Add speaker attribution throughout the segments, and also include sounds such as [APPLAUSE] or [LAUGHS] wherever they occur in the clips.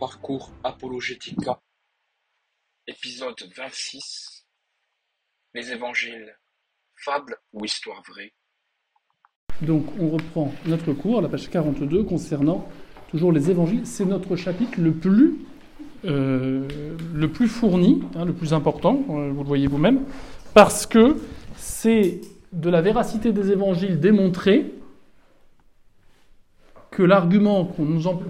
Speaker 1: Parcours Apologetica, épisode 26 Les évangiles, fable ou histoire vraie
Speaker 2: Donc on reprend notre cours la page 42 concernant toujours les évangiles. C'est notre chapitre le plus, euh, le plus fourni, hein, le plus important, euh, vous le voyez vous-même, parce que c'est de la véracité des évangiles démontrée que, l'argument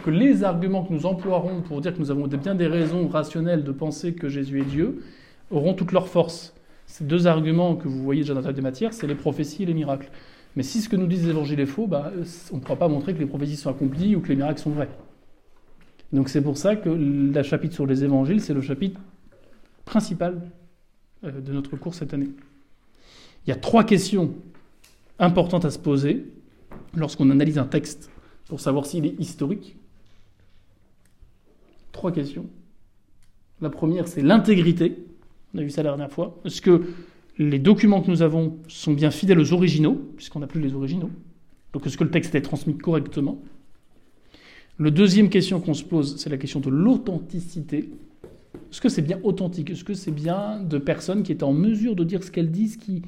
Speaker 2: que les arguments que nous emploierons pour dire que nous avons bien des raisons rationnelles de penser que Jésus est Dieu auront toute leur force. Ces deux arguments que vous voyez déjà dans la table des matières, c'est les prophéties et les miracles. Mais si ce que nous disent les évangiles est faux, bah, on ne pourra pas montrer que les prophéties sont accomplies ou que les miracles sont vrais. Donc c'est pour ça que le chapitre sur les évangiles, c'est le chapitre principal euh, de notre cours cette année. Il y a trois questions importantes à se poser lorsqu'on analyse un texte pour savoir s'il est historique. Trois questions. La première, c'est l'intégrité. On a vu ça la dernière fois. Est-ce que les documents que nous avons sont bien fidèles aux originaux, puisqu'on n'a plus les originaux? Donc est-ce que le texte est transmis correctement? Le deuxième question qu'on se pose, c'est la question de l'authenticité. Est-ce que c'est bien authentique? Est-ce que c'est bien de personnes qui étaient en mesure de dire ce qu'elles disent, qui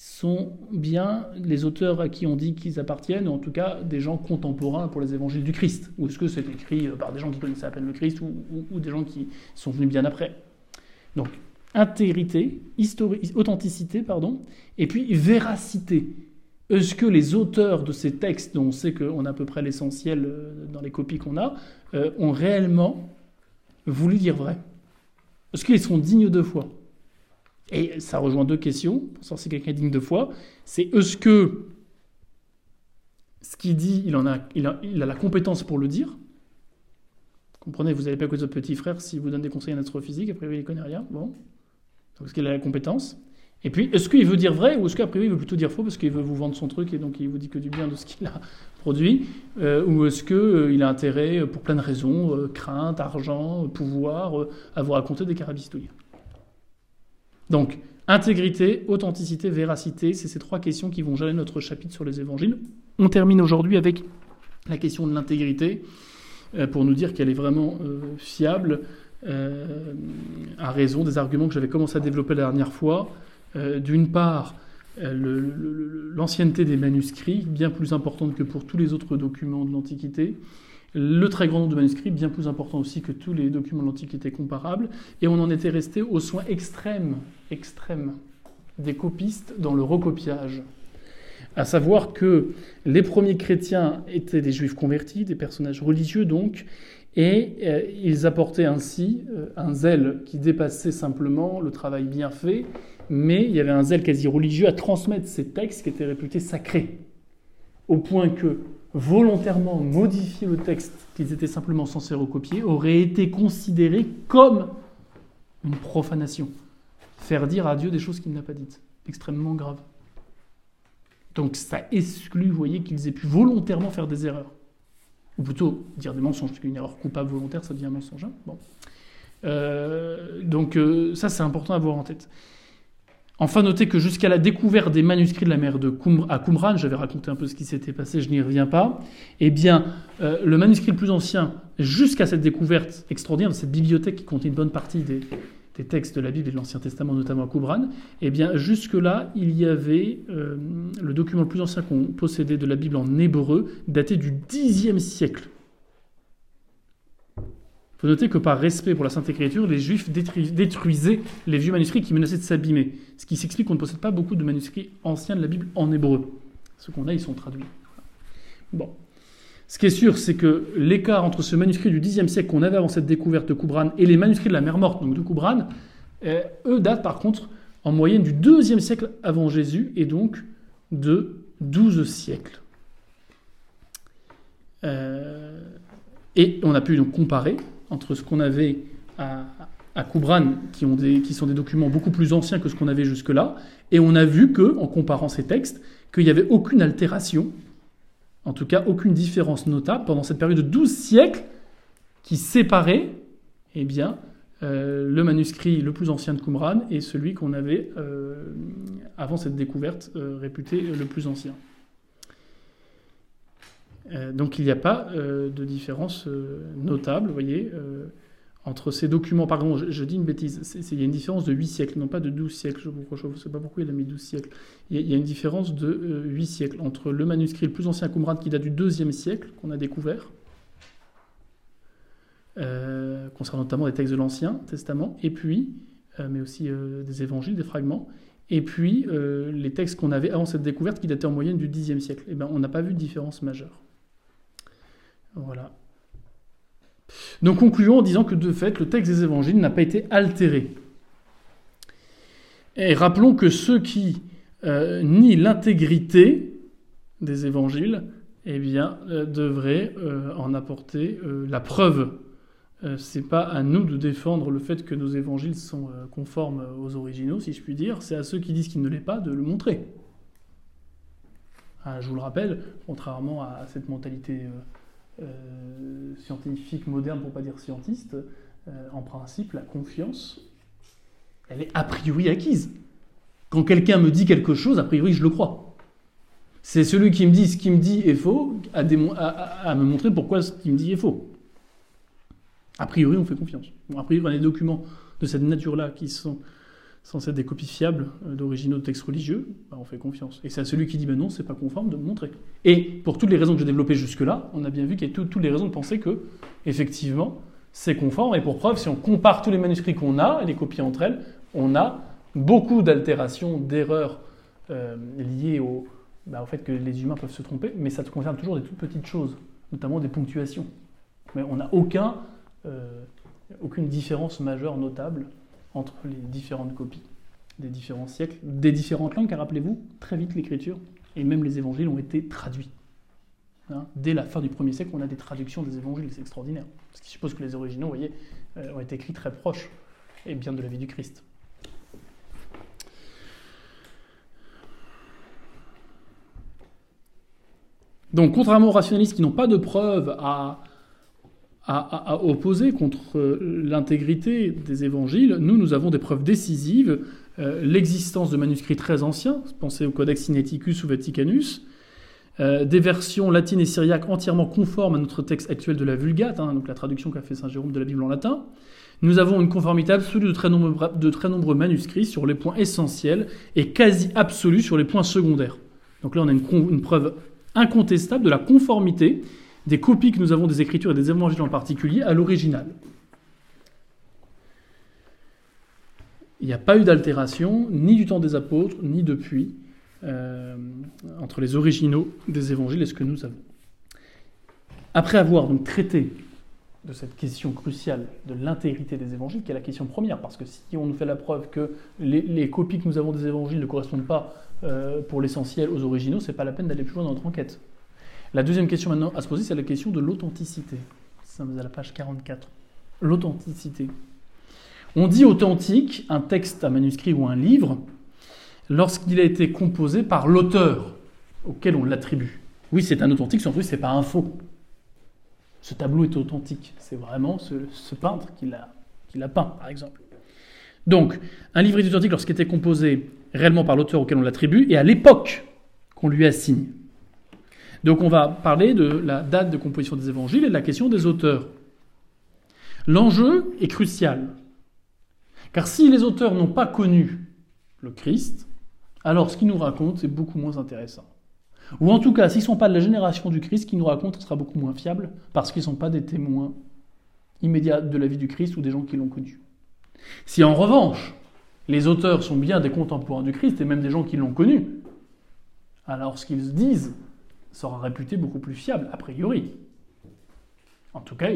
Speaker 2: sont bien les auteurs à qui on dit qu'ils appartiennent, ou en tout cas des gens contemporains pour les évangiles du Christ. Ou est-ce que c'est écrit par des gens qui connaissaient à peine le Christ, ou, des gens qui sont venus bien après. Donc, intégrité, authenticité, pardon, et puis véracité. Est-ce que les auteurs de ces textes, dont on sait qu'on a à peu près l'essentiel euh, dans les copies qu'on a, euh, ont réellement voulu dire vrai? Est-ce qu'ils sont dignes de foi? Et ça rejoint deux questions, pour savoir si quelqu'un est digne de foi. C'est est-ce que ce qu'il dit, il, en a, il, a, a la compétence pour le dire? Comprenez, vous n'allez pas écouter votre petit frère s'il vous donne des conseils en astrophysique, après il ne connaît rien. Bon. Est-ce qu'il a la compétence? Et puis, est-ce qu'il veut dire vrai ou est-ce qu'à priori il veut plutôt dire faux parce qu'il veut vous vendre son truc et donc il vous dit que du bien de ce qu'il a [LAUGHS] produit? Euh, Ou est-ce qu'il a intérêt, euh, pour plein de raisons, euh, crainte, argent, euh, pouvoir, euh, à vous raconter des carabistouilles? Donc, intégrité, authenticité, véracité, c'est ces trois questions qui vont jalonner notre chapitre sur les évangiles. On termine aujourd'hui avec la question de l'intégrité euh, pour nous dire qu'elle est vraiment euh, fiable euh, à raison des arguments que j'avais commencé à développer la dernière fois. D'une part, l'ancienneté des manuscrits, bien plus importante que pour tous les autres documents de l'Antiquité. Le très grand nombre de manuscrits, bien plus important aussi que tous les documents de l'Antiquité comparables. Et on en était resté au soin extrême, extrême des copistes dans le recopiage. À savoir que les premiers chrétiens étaient des juifs convertis, des personnages religieux donc, et euh, ils apportaient ainsi euh, un zèle qui dépassait simplement le travail bien fait, mais il y avait un zèle quasi religieux à transmettre ces textes qui étaient réputés sacrés, au point que volontairement modifier le texte qu'ils étaient simplement censés recopier aurait été considéré comme une profanation. Faire dire à Dieu des choses qu'il n'a pas dites. Extrêmement grave. Donc ça exclut, vous voyez, qu'ils aient pu volontairement faire des erreurs. Ou plutôt dire des mensonges, parce qu'une erreur coupable volontaire, ça devient un mensonge. hein. Bon. Euh, donc euh, ça, c'est important à avoir en tête. Enfin, notez que jusqu'à la découverte des manuscrits de la mer de Qumran, j'avais raconté un peu ce qui s'était passé, je n'y reviens pas, eh bien, euh, le manuscrit le plus ancien, jusqu'à cette découverte extraordinaire de cette bibliothèque qui contient une bonne partie des, des textes de la Bible et de l'Ancien Testament, notamment à Qumran, eh bien, jusque-là, il y avait euh, le document le plus ancien qu'on possédait de la Bible en hébreu, daté du Xe siècle. Il faut noter que par respect pour la Sainte Écriture, les Juifs détruis- détruisaient les vieux manuscrits qui menaçaient de s'abîmer. Ce qui s'explique qu'on ne possède pas beaucoup de manuscrits anciens de la Bible en hébreu. Ce qu'on a, ils sont traduits. Bon. Ce qui est sûr, c'est que l'écart entre ce manuscrit du Xe siècle qu'on avait avant cette découverte de Qumran et les manuscrits de la mer morte, donc de Qumran, euh, eux datent par contre en moyenne du IIe siècle avant Jésus et donc de 12 siècles. Euh, et on a pu donc comparer entre ce qu'on avait à, à qui sont des documents beaucoup plus anciens que ce qu'on avait jusque-là, et on a vu que, en comparant ces textes, qu'il n'y avait aucune altération, en tout cas aucune différence notable pendant cette période de 12 siècles qui séparait eh bien, euh, le manuscrit le plus ancien de Qumran et celui qu'on avait euh, avant cette découverte euh, réputé le plus ancien. Euh, donc il n'y a pas euh, de différence euh, notable, voyez, entre ces documents. Pardon, je, dis une bêtise, il y a une différence de 8 siècles, non pas de 12 siècles, je ne sais pas pourquoi il a mis 12 siècles. Il y a, une différence de 8 siècles entre le manuscrit le plus ancien Qumran qui date du 2e siècle, qu'on a découvert, concernant notamment des textes de l'Ancien Testament, et puis, mais aussi des évangiles, des fragments, et puis les textes qu'on avait avant cette découverte qui dataient en moyenne du 10e siècle. Eh ben, on n'a pas vu de différence majeure. Voilà. Donc concluons en disant que de fait, le texte des évangiles n'a pas été altéré. Et rappelons que ceux qui euh, nient l'intégrité des évangiles, eh bien, euh, devraient euh, en apporter la preuve. c'est pas à nous de défendre le fait que nos évangiles sont conformes aux originaux, si je puis dire. C'est à ceux qui disent qu'il ne l'est pas de le montrer. Ah, je vous le rappelle, contrairement à cette mentalité euh, scientifique moderne, pour pas dire scientiste, euh, en principe, la confiance, elle est a priori acquise. Quand quelqu'un me dit quelque chose, a priori, je le crois. C'est celui qui me dit ce qu'il me dit est faux à, me montrer pourquoi ce qu'il me dit est faux. A priori, on fait confiance. a priori, on a des documents de cette nature-là qui sont censés être des copies fiables euh, d'originaux de textes religieux, bah, on fait confiance. Et c'est à celui qui dit ben non, c'est pas conforme de montrer. Et pour toutes les raisons que j'ai développées jusque-là, on a bien vu qu'il y a toutes les raisons de penser que, effectivement, c'est conforme. Et pour preuve, si on compare tous les manuscrits qu'on a et les copies entre elles, on a beaucoup d'altérations, d'erreurs euh, liées au, bah, au fait que les humains peuvent se tromper, mais ça concerne toujours des toutes petites choses, notamment des ponctuations. Mais on n'a aucun, euh, aucune différence majeure notable entre les différentes copies des différents siècles, des différentes langues, car rappelez-vous, très vite l'écriture et même les évangiles ont été traduits. Hein, dès la fin du 1er siècle, on a des traductions des évangiles, c'est extraordinaire. Ce qui suppose que les originaux, vous voyez, euh, ont été écrits très proches et bien de la vie du Christ. Donc, contrairement aux rationalistes qui n'ont pas de preuves à à, opposer contre euh, l'intégrité des évangiles, nous, nous avons des preuves décisives. Euh, l'existence de manuscrits très anciens, pensez au Codex Sinaiticus ou Vaticanus, euh, des versions latines et syriaques entièrement conformes à notre texte actuel de la Vulgate, hein, donc la traduction qu'a fait Saint Jérôme de la Bible en latin. Nous avons une conformité absolue de très, nombreux, manuscrits sur les points essentiels et quasi absolue sur les points secondaires. Donc là, on a une preuve incontestable de la conformité des copies que nous avons des Écritures et des Évangiles en particulier à l'original. Il n'y a pas eu d'altération, ni du temps des apôtres, ni depuis, euh, entre les originaux des évangiles et ce que nous avons. Après avoir donc traité de cette question cruciale de l'intégrité des évangiles, qui est la question première, parce que si on nous fait la preuve que les, copies que nous avons des évangiles ne correspondent pas euh, pour l'essentiel aux originaux, c'est pas la peine d'aller plus loin dans notre enquête. La deuxième question maintenant à se poser, c'est la question de l'authenticité. Nous sommes à la page 44. L'authenticité. On dit authentique un texte, un manuscrit ou un livre lorsqu'il a été composé par l'auteur auquel on l'attribue. Oui, c'est un authentique, surtout c'est pas un faux. Ce tableau est authentique. C'est vraiment ce, peintre qui l'a peint, par exemple. Donc, un livre est authentique lorsqu'il été composé réellement par l'auteur auquel on l'attribue et à l'époque qu'on lui assigne. Donc on va parler de la date de composition des évangiles et de la question des auteurs. L'enjeu est crucial. Car si les auteurs n'ont pas connu le Christ, alors ce qu'ils nous racontent, c'est beaucoup moins intéressant. Ou en tout cas, s'ils ne sont pas de la génération du Christ, ce qu'ils nous racontent sera beaucoup moins fiable, parce qu'ils ne sont pas des témoins immédiats de la vie du Christ ou des gens qui l'ont connu. Si en revanche, les auteurs sont bien des contemporains du Christ, et même des gens qui l'ont connu, alors ce qu'ils disent sera réputé beaucoup plus fiable, a priori. En tout cas,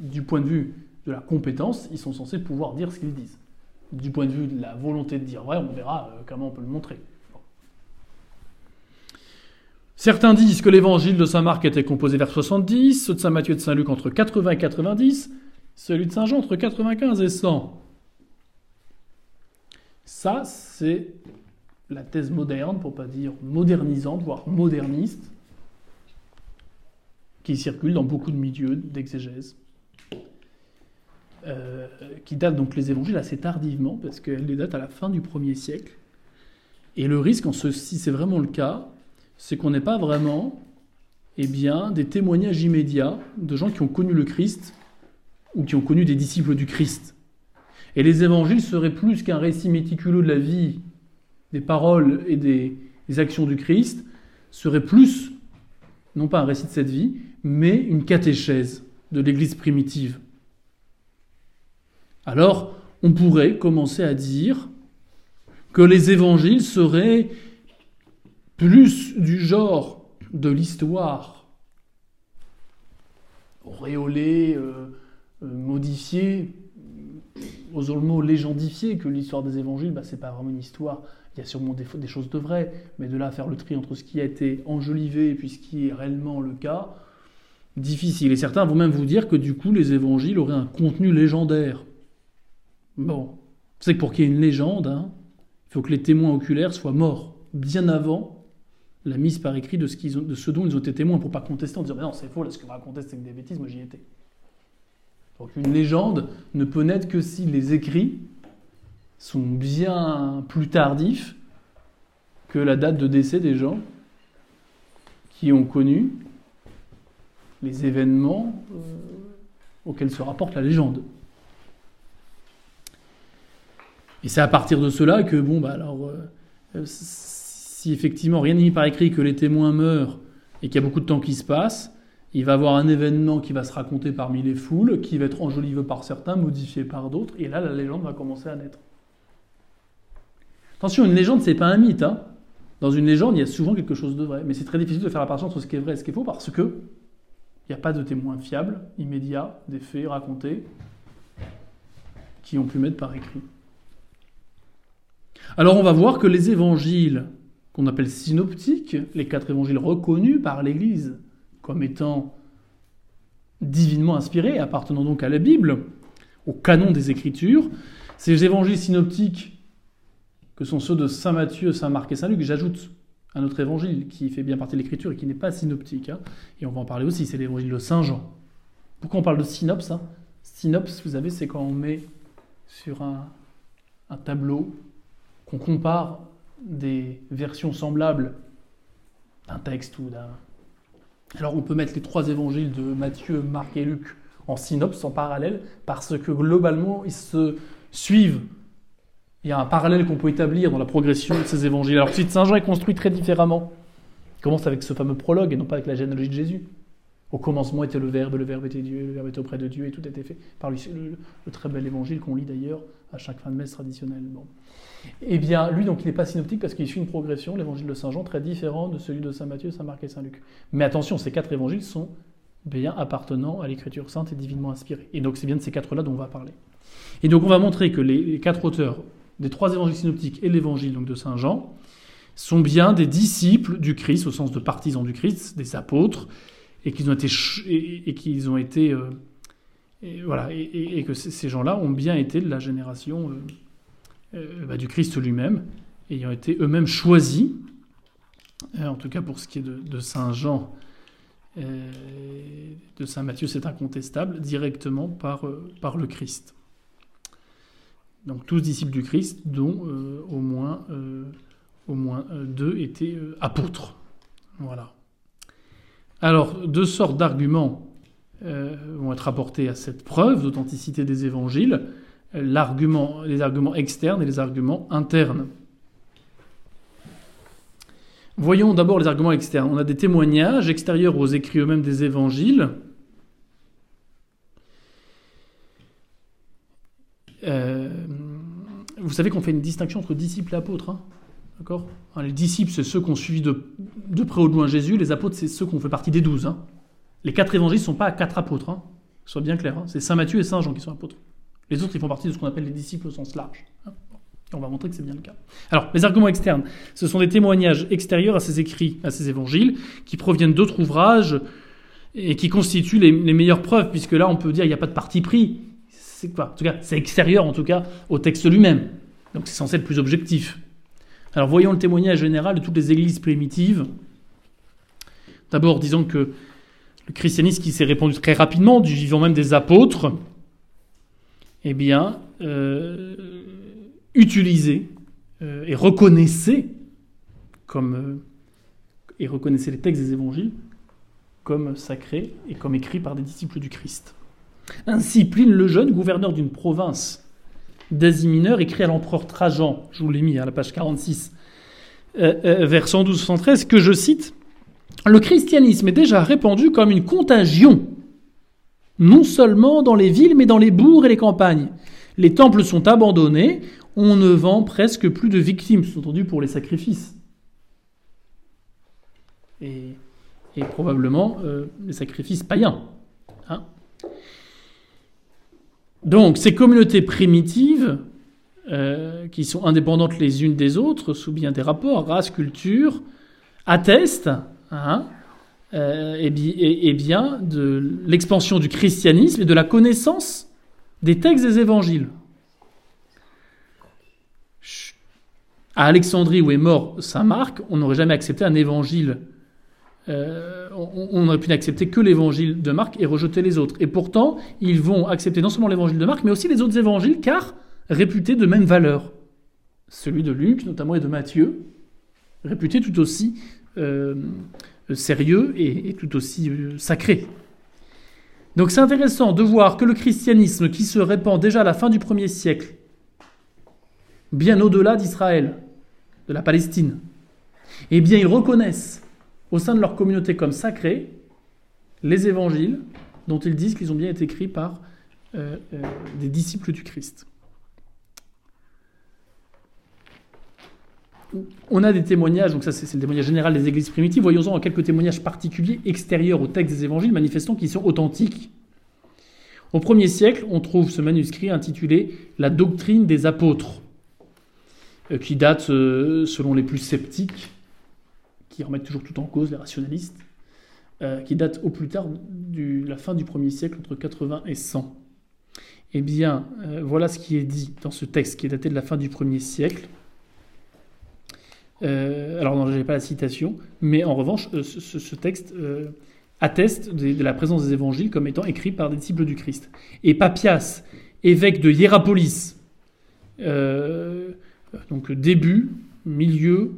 Speaker 2: du point de vue de la compétence, ils sont censés pouvoir dire ce qu'ils disent. Du point de vue de la volonté de dire vrai, on verra euh, comment on peut le montrer. Certains disent que l'évangile de Saint Marc était composé vers 70, ceux de Saint Matthieu et de Saint Luc entre 80 et 90, celui de Saint Jean entre 95 et 100. Ça, c'est la thèse moderne, pour pas dire modernisante, voire moderniste, qui circulent dans beaucoup de milieux d'exégèse, euh, qui datent donc les évangiles assez tardivement, parce qu'elles les datent à la fin du 1er siècle. Et le risque, en ce, si c'est vraiment le cas, c'est qu'on n'ait pas vraiment eh bien, des témoignages immédiats de gens qui ont connu le Christ ou qui ont connu des disciples du Christ. Et les évangiles seraient plus qu'un récit méticuleux de la vie, des paroles et des, actions du Christ, seraient plus, non pas un récit de cette vie, mais une catéchèse de l'Église primitive. Alors, on pourrait commencer à dire que les évangiles seraient plus du genre de l'histoire, auréolée, euh, euh, modifiée, osons le mot que l'histoire des évangiles, bah, c'est pas vraiment une histoire. Il y a sûrement des, choses de vraies, mais de là à faire le tri entre ce qui a été enjolivé et puis ce qui est réellement le cas, difficile. Et certains vont même vous dire que du coup, les évangiles auraient un contenu légendaire. Bon, c'est que pour qu'il y ait une légende, hein, il faut que les témoins oculaires soient morts bien avant la mise par écrit de ce, dont ils ont été témoins, pour pas contester en disant non, c'est faux, là, ce que vous racontez, c'est des bêtises, moi j'y étais. Donc une légende ne peut naître que si les écrits sont bien plus tardifs que la date de décès des gens qui ont connu les événements euh, auxquels se rapporte la légende. Et c'est à partir de cela que, bon, bah alors, euh, si effectivement rien n'est mis par écrit, que les témoins meurent et qu'il y a beaucoup de temps qui se passe, il va y avoir un événement qui va se raconter parmi les foules, qui va être enjolivé par certains, modifié par d'autres, et là la légende va commencer à naître. Attention, une légende, c'est pas un mythe. Hein. Dans une légende, il y a souvent quelque chose de vrai, mais c'est très difficile de faire la part entre ce qui est vrai et ce qui est faux parce que il n'y a pas de témoins fiables, immédiats, des faits racontés qui ont pu mettre par écrit. Alors on va voir que les évangiles qu'on appelle synoptiques, les quatre évangiles reconnus par l'Église, comme étant divinement inspirés, appartenant donc à la Bible, au canon des Écritures. Ces évangiles synoptiques, que sont ceux de Saint Matthieu, Saint Marc et Saint Luc, j'ajoute un autre évangile qui fait bien partie de l'Écriture et qui n'est pas synoptique, hein. et on va en parler aussi, c'est l'évangile de Saint Jean. Pourquoi on parle de synopse hein? Synopse, vous savez, c'est quand on met sur un, tableau, qu'on compare des versions semblables d'un texte ou d'un alors on peut mettre les trois évangiles de Matthieu, Marc et Luc en synopse, en parallèle, parce que globalement, ils se suivent. Il y a un parallèle qu'on peut établir dans la progression de ces évangiles. Alors, Saint Jean est construit très différemment. Il commence avec ce fameux prologue et non pas avec la généalogie de Jésus. Au commencement était le Verbe, le Verbe était Dieu, le Verbe était auprès de Dieu, et tout était fait par le, le très bel évangile qu'on lit d'ailleurs à chaque fin de messe traditionnelle. Bon. Eh bien, lui, donc, il n'est pas synoptique parce qu'il suit une progression, l'évangile de Saint Jean, très différent de celui de Saint Matthieu, Saint Marc et Saint Luc. Mais attention, ces quatre évangiles sont bien appartenant à l'écriture sainte et divinement inspirée. Et donc, c'est bien de ces quatre-là dont on va parler. Et donc, on va montrer que les, quatre auteurs des trois évangiles synoptiques et l'évangile de Saint Jean sont bien des disciples du Christ, au sens de partisans du Christ, des apôtres, et qu'ils ont été, et, qu'ils ont été euh, voilà, et, que ces gens-là ont bien été de la génération euh, euh, bah, du Christ lui-même, ayant été eux-mêmes choisis, en tout cas pour ce qui est de, Saint Jean, de Saint Matthieu, c'est incontestable, directement par, par le Christ. Donc tous disciples du Christ, dont au moins, au moins deux étaient apôtres. Voilà. Alors, deux sortes d'arguments vont être apportés à cette preuve d'authenticité des évangiles les arguments externes et les arguments internes. Voyons d'abord les arguments externes. On a des témoignages extérieurs aux écrits eux-mêmes des évangiles. Euh, vous savez qu'on fait une distinction entre disciples et apôtres. Hein D'accord? Les disciples, c'est ceux qui ont suivi de, près ou de loin Jésus. Les apôtres, c'est ceux qui ont fait partie des douze. Hein. Les quatre évangiles ne sont pas quatre apôtres. Hein. Soit bien clair. Hein. C'est Saint Matthieu et Saint Jean qui sont apôtres. Les autres, ils font partie de ce qu'on appelle les disciples au sens large. On va montrer que c'est bien le cas. Alors, les arguments externes, ce sont des témoignages extérieurs à ces écrits, à ces évangiles, qui proviennent d'autres ouvrages et qui constituent les, meilleures preuves, puisque là, on peut dire qu'il n'y a pas de parti pris. C'est En tout cas, c'est extérieur, en tout cas, au texte lui-même. Donc, c'est censé être plus objectif. Alors, voyons le témoignage général de toutes les églises primitives. D'abord, disons que le christianisme qui s'est répandu très rapidement, du vivant même des apôtres, eh bien, euh, utilisez euh, et reconnaissez, comme, euh, et reconnaissez les textes des évangiles, comme sacrés et comme écrits par des disciples du Christ. Ainsi, Pline le Jeune, gouverneur d'une province d'Asie mineure, écrit à l'empereur Trajan, je vous l'ai mis à la page 46, euh, euh, vers 112-113, que je cite Le christianisme est déjà répandu comme une contagion, non seulement dans les villes, mais dans les bourgs et les campagnes. Les temples sont abandonnés, on ne vend presque plus de victimes, sous-entendu pour les sacrifices. Et, probablement euh, les sacrifices païens. Hein. Donc, ces communautés primitives euh, qui sont indépendantes les unes des autres, sous bien des rapports, race, culture, attestent hein, euh, et, bien de l'expansion du christianisme et de la connaissance des textes des évangiles. À Alexandrie, où est mort Saint Marc, on n'aurait jamais accepté un évangile. Euh, on n'aurait pu n'accepter que l'évangile de Marc et rejeter les autres. Et pourtant, ils vont accepter non seulement l'évangile de Marc, mais aussi les autres évangiles, car réputés de même valeur. Celui de Luc, notamment, et de Matthieu, réputés tout aussi euh, sérieux et, tout aussi euh, sacrés. Donc c'est intéressant de voir que le christianisme qui se répand déjà à la fin du premier siècle, bien au-delà d'Israël, de la Palestine, eh bien ils reconnaissent au sein de leur communauté comme sacrés les évangiles dont ils disent qu'ils ont bien été écrits par euh, des disciples du Christ. on a des témoignages, donc ça c'est le témoignage général des églises primitives, voyons-en quelques témoignages particuliers extérieurs au texte des évangiles, manifestant qu'ils sont authentiques. Au premier siècle, on trouve ce manuscrit intitulé La doctrine des apôtres, euh, qui date, euh, selon les plus sceptiques, qui remettent toujours tout en cause, les rationalistes, euh, qui date au plus tard de la fin du premier siècle, entre 80 et 100. Eh bien, voilà ce qui est dit dans ce texte qui est daté de la fin du premier siècle. Euh, alors, je n'ai pas la citation, mais en revanche, euh, ce, texte euh, atteste de, la présence des évangiles comme étant écrits par des disciples du Christ. Et Papias, évêque de Hierapolis, donc début, milieu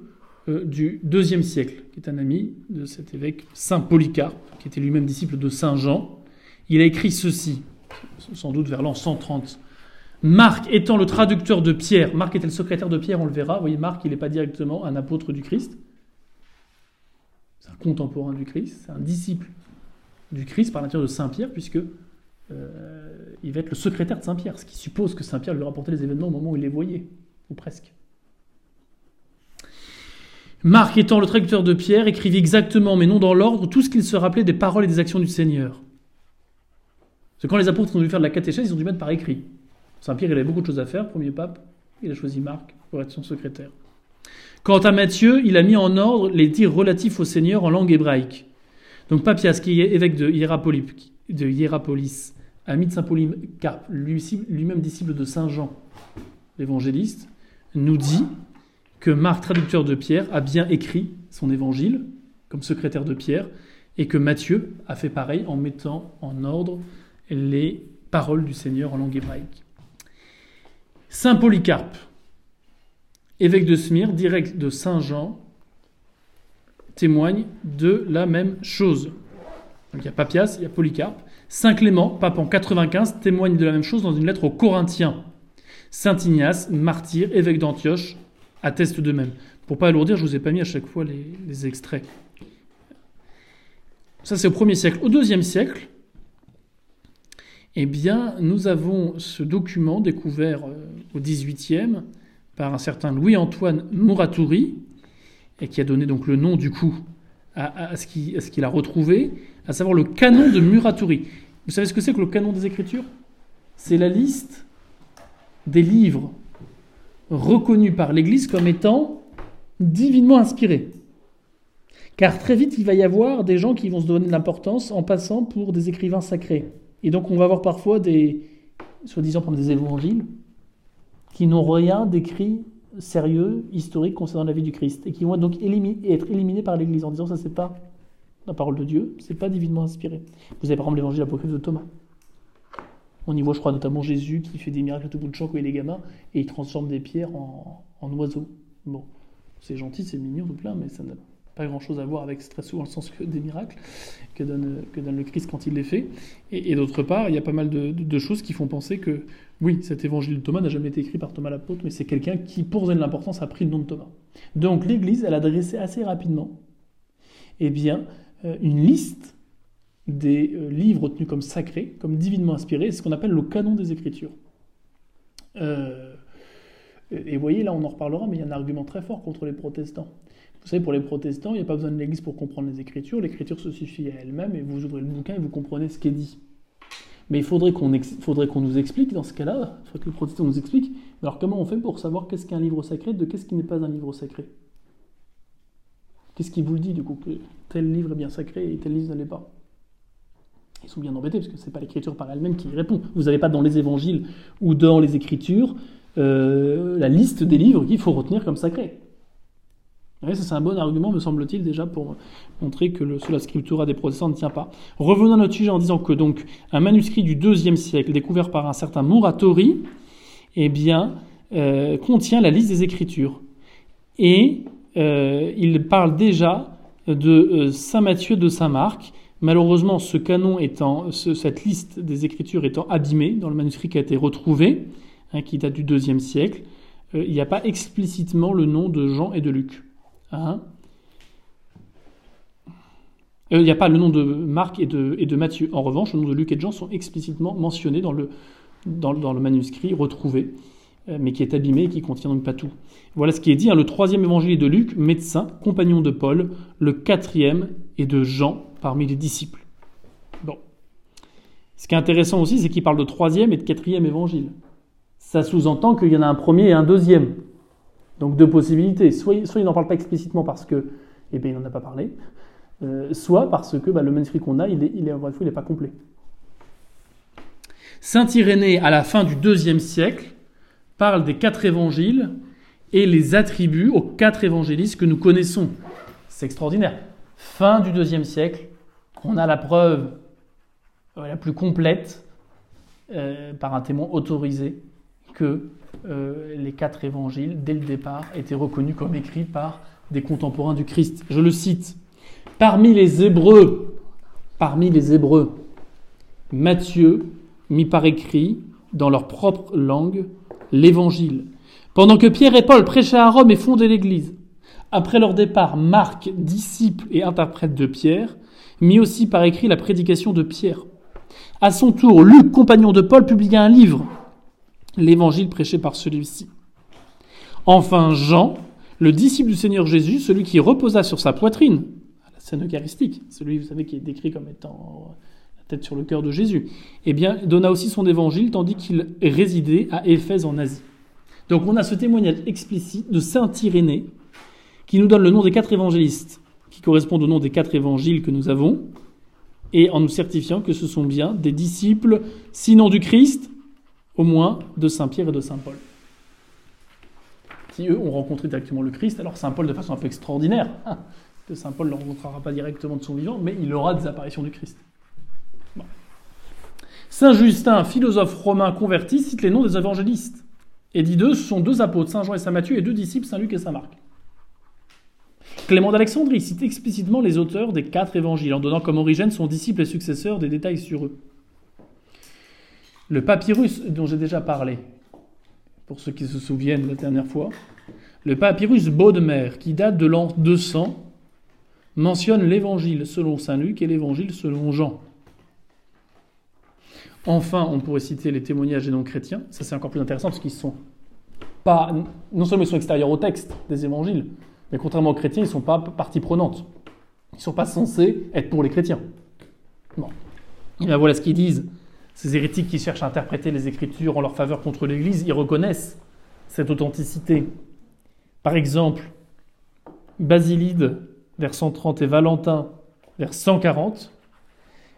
Speaker 2: du deuxième siècle, qui est un ami de cet évêque Saint Polycarpe, qui était lui-même disciple de Saint Jean, il a écrit ceci, sans doute vers l'an 130 Marc étant le traducteur de Pierre, Marc était le secrétaire de Pierre, on le verra. Vous voyez, Marc, il n'est pas directement un apôtre du Christ. C'est un contemporain du Christ, c'est un disciple du Christ par nature de Saint Pierre, puisque euh, va être le secrétaire de Saint Pierre, ce qui suppose que Saint Pierre lui rapportait les événements au moment où il les voyait, ou presque. Marc étant le traducteur de Pierre, écrivit exactement, mais non dans l'ordre, tout ce qu'il se rappelait des paroles et des actions du Seigneur. C'est quand les apôtres ont dû faire de la catéchèse, ils ont dû mettre par écrit. Saint-Pierre, il avait beaucoup de choses à faire, premier pape, il a choisi Marc pour être son secrétaire. Quant à Matthieu, il a mis en ordre les dires relatifs au Seigneur en langue hébraïque. Donc Papias, qui est évêque de Hierapolis, de Hierapolis ami de Saint Polycarpe, lui-même disciple de Saint Jean, l'évangéliste, nous dit que Marc, traducteur de Pierre, a bien écrit son évangile comme secrétaire de Pierre, et que Matthieu a fait pareil en mettant en ordre les paroles du Seigneur en langue hébraïque. Saint Polycarpe, évêque de Smyrne, direct de Saint Jean, témoigne de la même chose. Donc il y a Papias, il y a Polycarpe. Saint Clément, pape en 95, témoigne de la même chose dans une lettre aux Corinthiens. Saint Ignace, martyr, évêque d'Antioche, atteste de même. Pour pas alourdir, je vous ai pas mis à chaque fois les, extraits. Ça, c'est au premier siècle. Au deuxième siècle, eh bien, nous avons ce document découvert euh, au XVIIIe par un certain Louis-Antoine Muratouri, et qui a donné donc le nom du coup à, ce qu'il a retrouvé, à savoir le canon de Muratori. Vous savez ce que c'est que le canon des Écritures? C'est la liste des livres reconnus par l'Église comme étant divinement inspirés. Car très vite, il va y avoir des gens qui vont se donner de l'importance en passant pour des écrivains sacrés. Et donc on va avoir parfois des, soi-disant des évangiles, qui n'ont rien d'écrit sérieux, historique concernant la vie du Christ, et qui vont donc être éliminés par l'Église en disant ça c'est pas la parole de Dieu, c'est pas divinement inspiré. Vous avez par exemple l'évangile apocryphe de Thomas. On y voit, je crois, notamment Jésus qui fait des miracles à tout bout de champ quand il est gamin, et il transforme des pierres en, oiseaux. Bon, c'est gentil, c'est mignon, tout plein, mais ça n'a pas grand-chose à voir avec très souvent le sens des miracles que donne, que donne le Christ quand il les fait. Et, d'autre part, il y a pas mal de, choses qui font penser que, oui, cet évangile de Thomas n'a jamais été écrit par Thomas l'apôtre, mais c'est quelqu'un qui, pour donner de l'importance, a pris le nom de Thomas. Donc l'Église, elle a dressé assez rapidement eh bien, euh, une liste des euh, livres retenus comme sacrés, comme divinement inspirés, c'est ce qu'on appelle le canon des Écritures. Euh, et voyez, là on en reparlera, mais il y a un argument très fort contre les protestants. Vous savez, pour les protestants, il n'y a pas besoin de l'Église pour comprendre les Écritures. L'Écriture se suffit à elle-même et vous ouvrez le bouquin et vous comprenez ce qui est dit. Mais il faudrait qu'on qu'on nous explique dans ce cas-là, il faudrait que les protestants nous expliquent, alors comment on fait pour savoir qu'est-ce qu'un livre sacré de qu'est-ce qui n'est pas un livre sacré? Qu'est-ce qui vous le dit du coup que tel livre est bien sacré et tel livre ne l'est pas? Ils sont bien embêtés parce que ce n'est pas l'écriture par elle-même qui y répond. Vous n'avez pas dans les évangiles ou dans les écritures euh, la liste des livres qu'il faut retenir comme sacrés c'est un bon argument, me semble-t-il, déjà pour montrer que le, la scriptura des protestants ne tient pas. Revenons à notre sujet en disant que donc un manuscrit du IIe siècle, découvert par un certain Muratori, eh bien, euh, contient la liste des Écritures. Et euh, il parle déjà de Saint Matthieu de Saint Marc. Malheureusement, ce canon cette liste des Écritures étant abîmée dans le manuscrit qui a été retrouvé, hein, qui date du IIe siècle, il n'y a pas explicitement le nom de Jean et de Luc. Hein euh, il n'y a pas le nom de Marc et de, Matthieu. En revanche, le nom de Luc et de Jean sont explicitement mentionnés dans le, manuscrit retrouvé, euh, mais qui est abîmé et qui contient donc pas tout. Voilà ce qui est dit. Hein. le troisième évangile est de Luc, médecin, compagnon de Paul. Le quatrième est de Jean, parmi les disciples. Bon. Ce qui est intéressant aussi, c'est qu'il parle de troisième et de quatrième évangile. Ça sous-entend qu'il y en a un premier et un deuxième. Donc deux possibilités. Soit, il n'en parle pas explicitement parce que, eh bien, il n'en a pas parlé, euh, soit parce que bah, le manuscrit qu'on a, il est, il est, il n'est pas complet. Saint Irénée, à la fin du deuxième siècle, parle des quatre évangiles et les attribue aux quatre évangélistes que nous connaissons. C'est extraordinaire. Fin du deuxième siècle, on a la preuve euh, la plus complète euh, par un témoin autorisé que euh, les quatre évangiles, dès le départ, étaient reconnus comme écrits par des contemporains du Christ. Je le cite. Parmi les Hébreux, parmi les Hébreux, Matthieu mit par écrit, dans leur propre langue, l'évangile. Pendant que Pierre et Paul prêchaient à Rome et fondaient l'Église. Après leur départ, Marc, disciple et interprète de Pierre, mit aussi par écrit la prédication de Pierre. À son tour, Luc, compagnon de Paul, publia un livre l'évangile prêché par celui-ci. Enfin, Jean, le disciple du Seigneur Jésus, celui qui reposa sur sa poitrine, la scène eucharistique, celui, vous savez, qui est décrit comme étant la tête sur le cœur de Jésus, eh bien, donna aussi son évangile tandis qu'il résidait à Éphèse en Asie. Donc on a ce témoignage explicite de Saint Irénée qui nous donne le nom des quatre évangélistes, qui correspondent au nom des quatre évangiles que nous avons, et en nous certifiant que ce sont bien des disciples, sinon du Christ, au moins de Saint Pierre et de Saint Paul. Qui eux ont rencontré directement le Christ, alors Saint Paul de façon un peu extraordinaire, hein, que Saint Paul ne rencontrera pas directement de son vivant, mais il aura des apparitions du Christ. Saint Justin, philosophe romain converti, cite les noms des évangélistes. Et dit deux, ce sont deux apôtres, Saint Jean et Saint Matthieu, et deux disciples, Saint Luc et Saint Marc. Clément d'Alexandrie cite explicitement les auteurs des quatre évangiles, en donnant comme origine son disciple et successeur des détails sur eux. Le papyrus dont j'ai déjà parlé, pour ceux qui se souviennent la dernière fois, le papyrus Baudemer, qui date de l'an 200, mentionne l'évangile selon saint Luc et l'évangile selon Jean. Enfin, on pourrait citer les témoignages des non-chrétiens. Ça, c'est encore plus intéressant parce qu'ils sont pas. Non seulement ils sont extérieurs au texte des évangiles, mais contrairement aux chrétiens, ils ne sont pas partie prenante. Ils ne sont pas censés être pour les chrétiens. Bon. Voilà ce qu'ils disent ces hérétiques qui cherchent à interpréter les Écritures en leur faveur contre l'Église, ils reconnaissent cette authenticité. Par exemple, Basilide, vers 130, et Valentin, vers 140,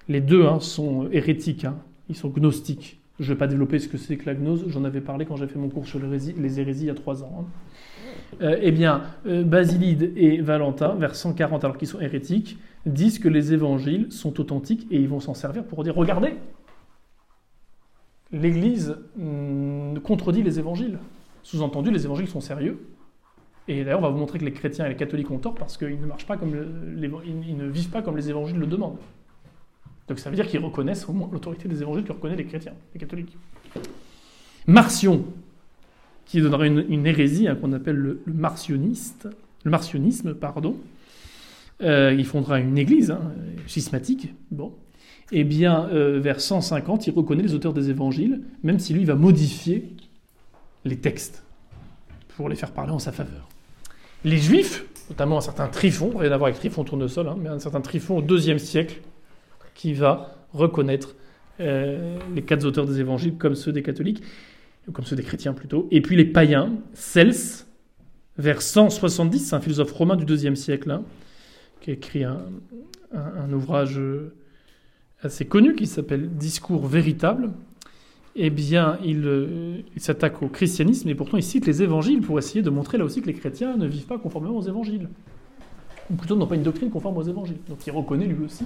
Speaker 2: les deux hein, sont hérétiques, hein. ils sont gnostiques. Je ne vais pas développer ce que c'est que la gnose, j'en avais parlé quand j'ai fait mon cours sur les hérésies il y a trois ans. Hein. Euh, eh bien, euh, Basilide et Valentin, vers 140, alors qu'ils sont hérétiques, disent que les évangiles sont authentiques et ils vont s'en servir pour dire regardez, l'Église mm, contredit les évangiles. Sous-entendu, les évangiles sont sérieux. Et d'ailleurs, on va vous montrer que les chrétiens et les catholiques ont tort parce qu'ils ne marchent pas comme ils ne vivent pas comme les évangiles le demandent. Donc ça veut dire qu'ils reconnaissent au moins l'autorité des évangiles que reconnaissent les chrétiens, les catholiques. Marcion, qui donnera une, hérésie hein, qu'on appelle le, marcioniste, le marcionisme, pardon. Euh, il fondera une église hein, schismatique. Bon, eh bien, euh, vers 150, il reconnaît les auteurs des évangiles, même si lui va modifier les textes pour les faire parler en sa faveur. Les juifs, notamment un certain Tryphon, rien à voir avec Tryphon Tournesol, hein, mais un certain Tryphon au IIe siècle, qui va reconnaître euh, les quatre auteurs des évangiles comme ceux des catholiques, comme ceux des chrétiens plutôt. Et puis les païens, Cels, vers 170, un philosophe romain du IIe siècle, hein, qui a écrit un, ouvrage assez connu qui s'appelle Discours véritable. Eh bien, il, il s'attaque au christianisme et pourtant il cite les évangiles pour essayer de montrer là aussi que les chrétiens ne vivent pas conformément aux évangiles. Ou plutôt n'ont pas une doctrine conforme aux évangiles. Donc il reconnaît lui aussi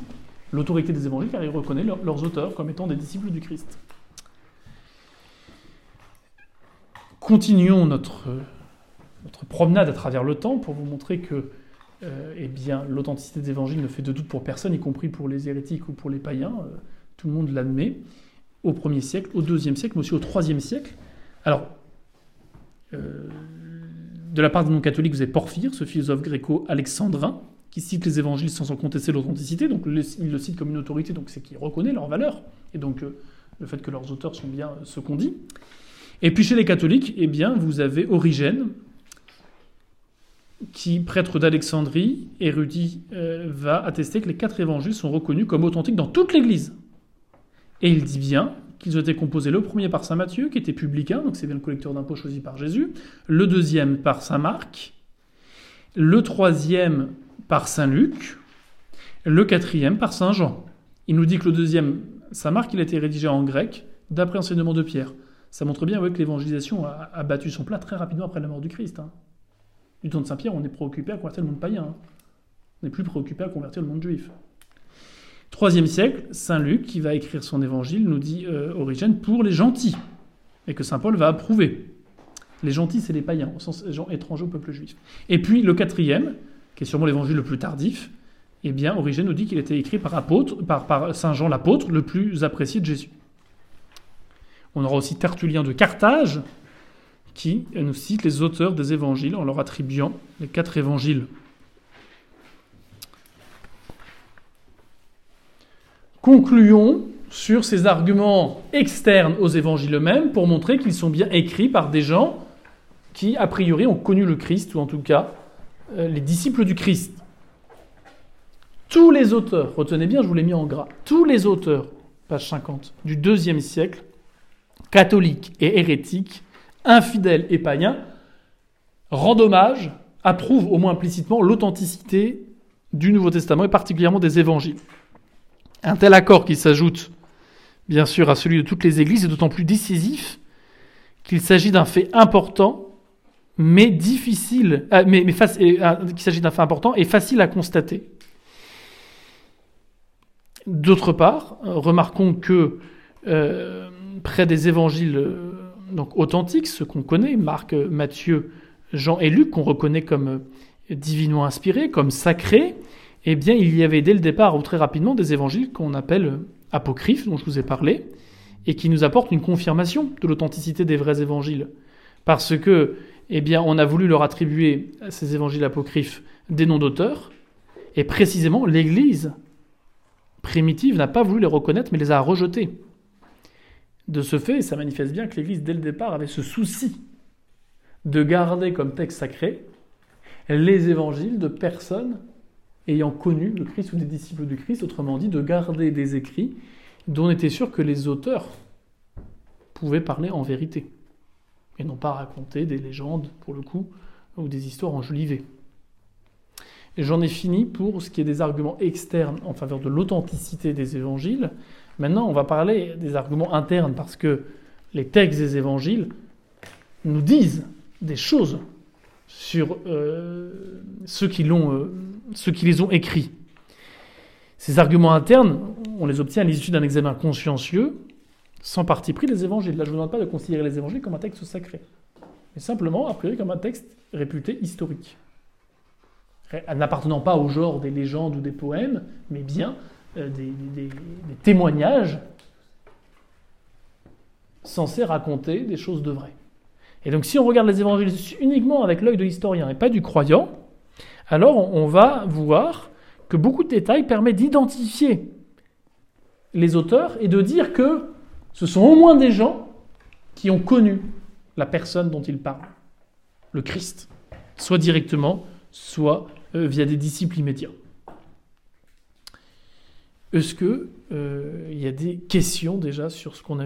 Speaker 2: l'autorité des évangiles car il reconnaît leurs auteurs comme étant des disciples du Christ. Continuons notre, promenade à travers le temps pour vous montrer que euh, eh bien, l'authenticité des évangiles ne fait de doute pour personne, y compris pour les hérétiques ou pour les païens. Euh, tout le monde l'admet au 1er siècle, au 2e siècle, mais aussi au 3e siècle. Alors, euh, de la part des non-catholiques, vous avez Porphyre, ce philosophe gréco-alexandrin, qui cite les évangiles sans en contester l'authenticité, donc il le cite comme une autorité, donc c'est qu'il reconnaît leur valeur, et donc le fait que leurs auteurs sont bien ce qu'on dit. Et puis chez les catholiques, eh bien, vous avez Origène, qui, prêtre d'Alexandrie, érudit, euh, va attester que les quatre évangiles sont reconnus comme authentiques dans toute l'Église. Et il dit bien qu'ils ont été composés le premier par Saint Matthieu, qui était publicain, donc c'est bien le collecteur d'impôts choisi par Jésus, le deuxième par Saint Marc, le troisième par Saint Luc, le quatrième par Saint Jean. Il nous dit que le deuxième, Saint Marc, il a été rédigé en grec, d'après enseignement de Pierre. Ça montre bien que l'évangélisation a, battu son plat très rapidement après la mort du Christ. Hein. Du temps de Saint Pierre, on est préoccupé à convertir le monde païen. Hein. On n'est plus préoccupé à convertir le monde juif. Troisième siècle, Saint Luc, qui va écrire son évangile, nous dit euh, Origène pour les gentils, et que Saint Paul va approuver. Les gentils, c'est les païens, au sens gens étrangers au peuple juif. Et puis le quatrième, qui est sûrement l'évangile le plus tardif, eh bien, Origène nous dit qu'il était écrit par, apôtre, par, Saint Jean l'apôtre, le plus apprécié de Jésus. On aura aussi Tertullien de Carthage, qui nous cite les auteurs des évangiles en leur attribuant les quatre évangiles. Concluons sur ces arguments externes aux évangiles eux-mêmes pour montrer qu'ils sont bien écrits par des gens qui, a priori, ont connu le Christ, ou en tout cas euh, les disciples du Christ. Tous les auteurs, retenez bien, je vous l'ai mis en gras, tous les auteurs, page 50, du deuxième siècle, catholiques et hérétiques, infidèles et païens, rendent hommage, approuvent au moins implicitement l'authenticité du Nouveau Testament et particulièrement des évangiles. Un tel accord qui s'ajoute bien sûr à celui de toutes les églises est d'autant plus décisif qu'il s'agit d'un fait important mais difficile, euh, mais, euh, qu'il s'agit d'un fait important et facile à constater. D'autre part, remarquons que euh, près des évangiles donc authentiques, ceux qu'on connaît, Marc, Matthieu, Jean et Luc, qu'on reconnaît comme divinement inspirés, comme sacrés, eh bien, il y avait dès le départ ou très rapidement des évangiles qu'on appelle apocryphes, dont je vous ai parlé, et qui nous apportent une confirmation de l'authenticité des vrais évangiles. Parce que eh bien, on a voulu leur attribuer à ces évangiles apocryphes des noms d'auteurs, et précisément l'Église primitive n'a pas voulu les reconnaître, mais les a rejetés. De ce fait, ça manifeste bien que l'Église, dès le départ, avait ce souci de garder comme texte sacré les évangiles de personnes ayant connu le Christ ou des disciples du Christ, autrement dit, de garder des écrits dont on était sûr que les auteurs pouvaient parler en vérité et non pas raconter des légendes, pour le coup, ou des histoires enjolivées. J'en ai fini pour ce qui est des arguments externes en faveur de l'authenticité des évangiles. Maintenant, on va parler des arguments internes, parce que les textes des évangiles nous disent des choses sur euh, ceux, qui euh, ceux qui les ont écrits. Ces arguments internes, on les obtient à l'issue d'un examen consciencieux sans parti pris les évangiles. Là, je ne vous demande pas de considérer les évangiles comme un texte sacré. mais simplement, a priori, comme un texte réputé historique. N'appartenant pas au genre des légendes ou des poèmes, mais bien euh, des, témoignages censés raconter des choses de vraies. Et donc si on regarde les évangiles uniquement avec l'œil de l'historien et pas du croyant, alors on va voir que beaucoup de détails permettent d'identifier les auteurs et de dire que ce sont au moins des gens qui ont connu la personne dont ils parlent, le Christ, soit directement, soit euh, via des disciples immédiats. Est-ce qu'il euh, y a des questions déjà sur ce qu'on a vu